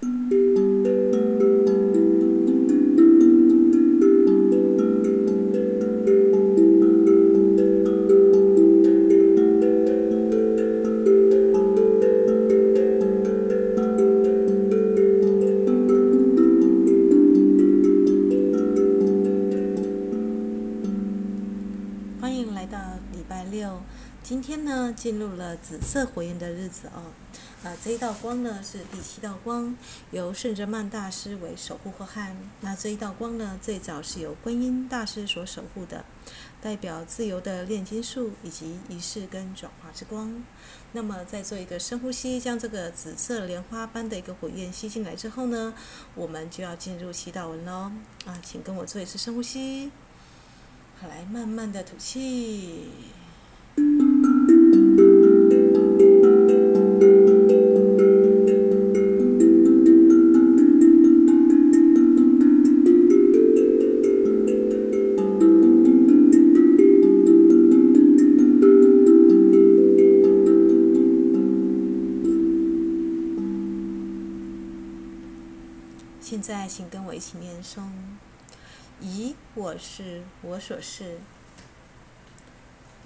欢迎来到礼拜六。今天呢进入了紫色火焰的日子哦。呃，这一道光呢是第七道光，由圣哲曼大师为守护后汉。那这一道光呢，最早是由观音大师所守护的，代表自由的炼金术以及仪式跟转化之光。那么，再做一个深呼吸，将这个紫色莲花般的一个火焰吸进来之后呢，我们就要进入祈祷文喽。啊，请跟我做一次深呼吸，好，来慢慢的吐气。请念诵：以我是我所是，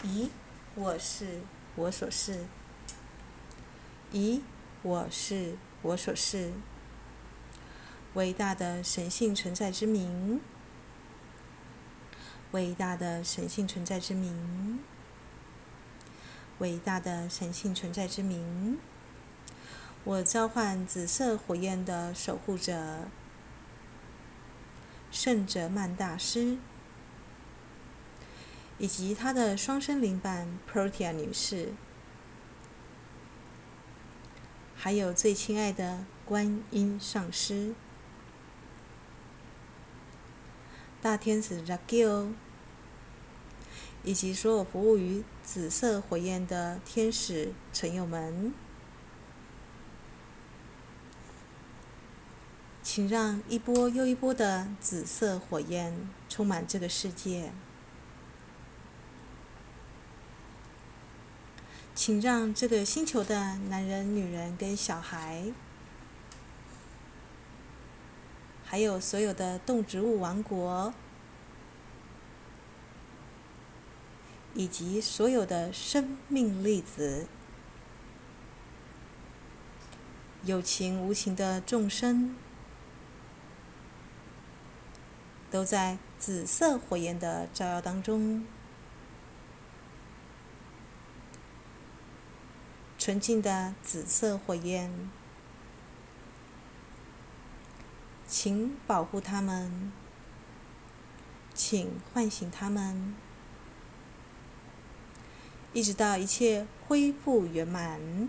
以我是我所是，以我是我所是。伟大的神性存在之名，伟大的神性存在之名，伟大的神性存在之名。我召唤紫色火焰的守护者。圣哲曼大师，以及他的双生灵伴 Protea 女士，还有最亲爱的观音上师、大天使 Raguel，以及所有服务于紫色火焰的天使朋友们。请让一波又一波的紫色火焰充满这个世界。请让这个星球的男人、女人跟小孩，还有所有的动植物王国，以及所有的生命粒子，有情无情的众生。都在紫色火焰的照耀当中，纯净的紫色火焰，请保护他们，请唤醒他们，一直到一切恢复圆满。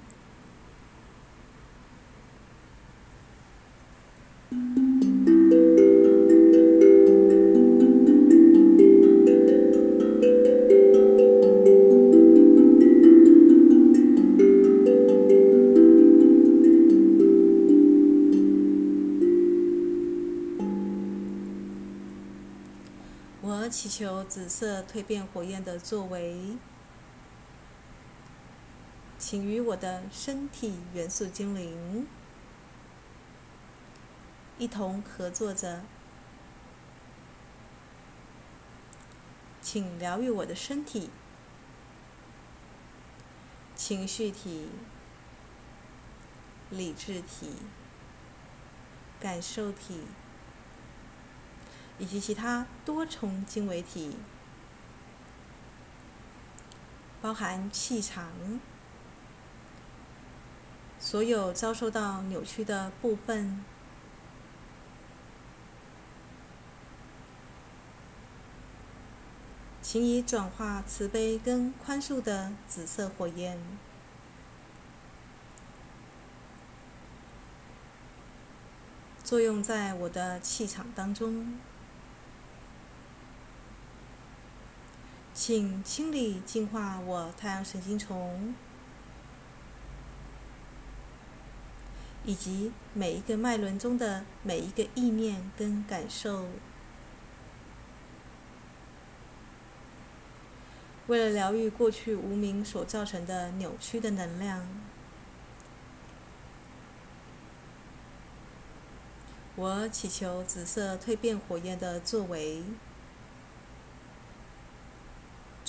紫色蜕变火焰的作为，请与我的身体元素精灵一同合作着，请疗愈我的身体、情绪体、理智体、感受体。以及其他多重经纬体，包含气场，所有遭受到扭曲的部分，请以转化慈悲跟宽恕的紫色火焰，作用在我的气场当中。请清理、净化我太阳神经丛，以及每一个脉轮中的每一个意念跟感受。为了疗愈过去无明所造成的扭曲的能量，我祈求紫色蜕变火焰的作为，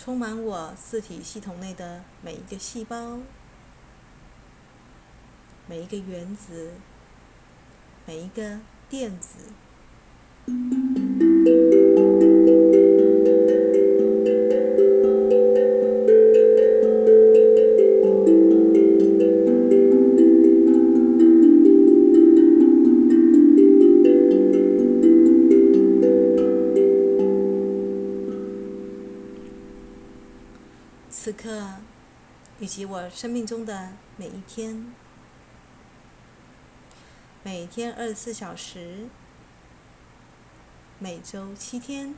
充满我四体系统内的每一个细胞、每一个原子、每一个电子。以及我生命中的每一天，每天二十四小时，每周七天，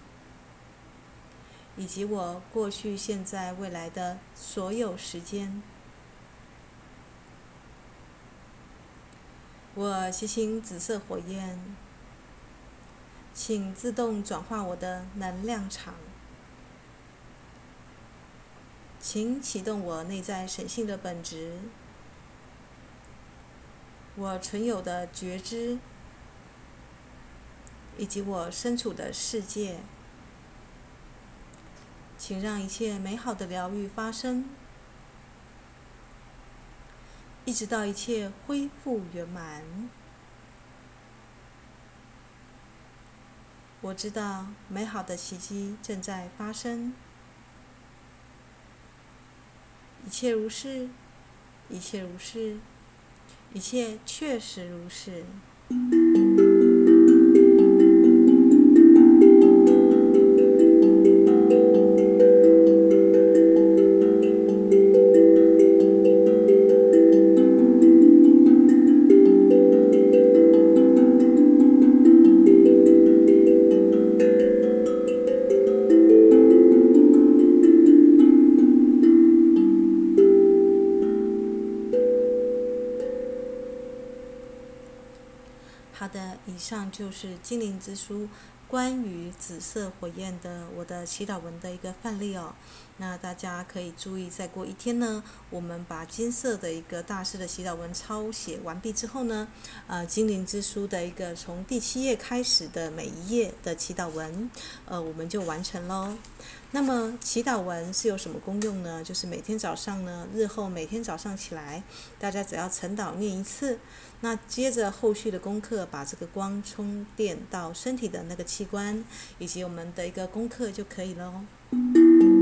以及我过去、现在、未来的所有时间，我吸请紫色火焰，请自动转化我的能量场。请启动我内在神性的本质，我存有的觉知，以及我身处的世界。请让一切美好的疗愈发生，一直到一切恢复圆满。我知道美好的奇迹正在发生。一切如是，一切如是，一切确实如是。上就是精灵之书关于紫色火焰的我的祈祷文的一个范例哦。那大家可以注意，再过一天呢，我们把金色的一个大师的祈祷文抄写完毕之后呢，呃，精灵之书的一个从第七页开始的每一页的祈祷文，呃，我们就完成喽。那么祈祷文是有什么功用呢？就是每天早上呢，日后每天早上起来，大家只要晨祷念一次，那接着后续的功课，把这个光充电到身体的那个器官，以及我们的一个功课就可以了哦。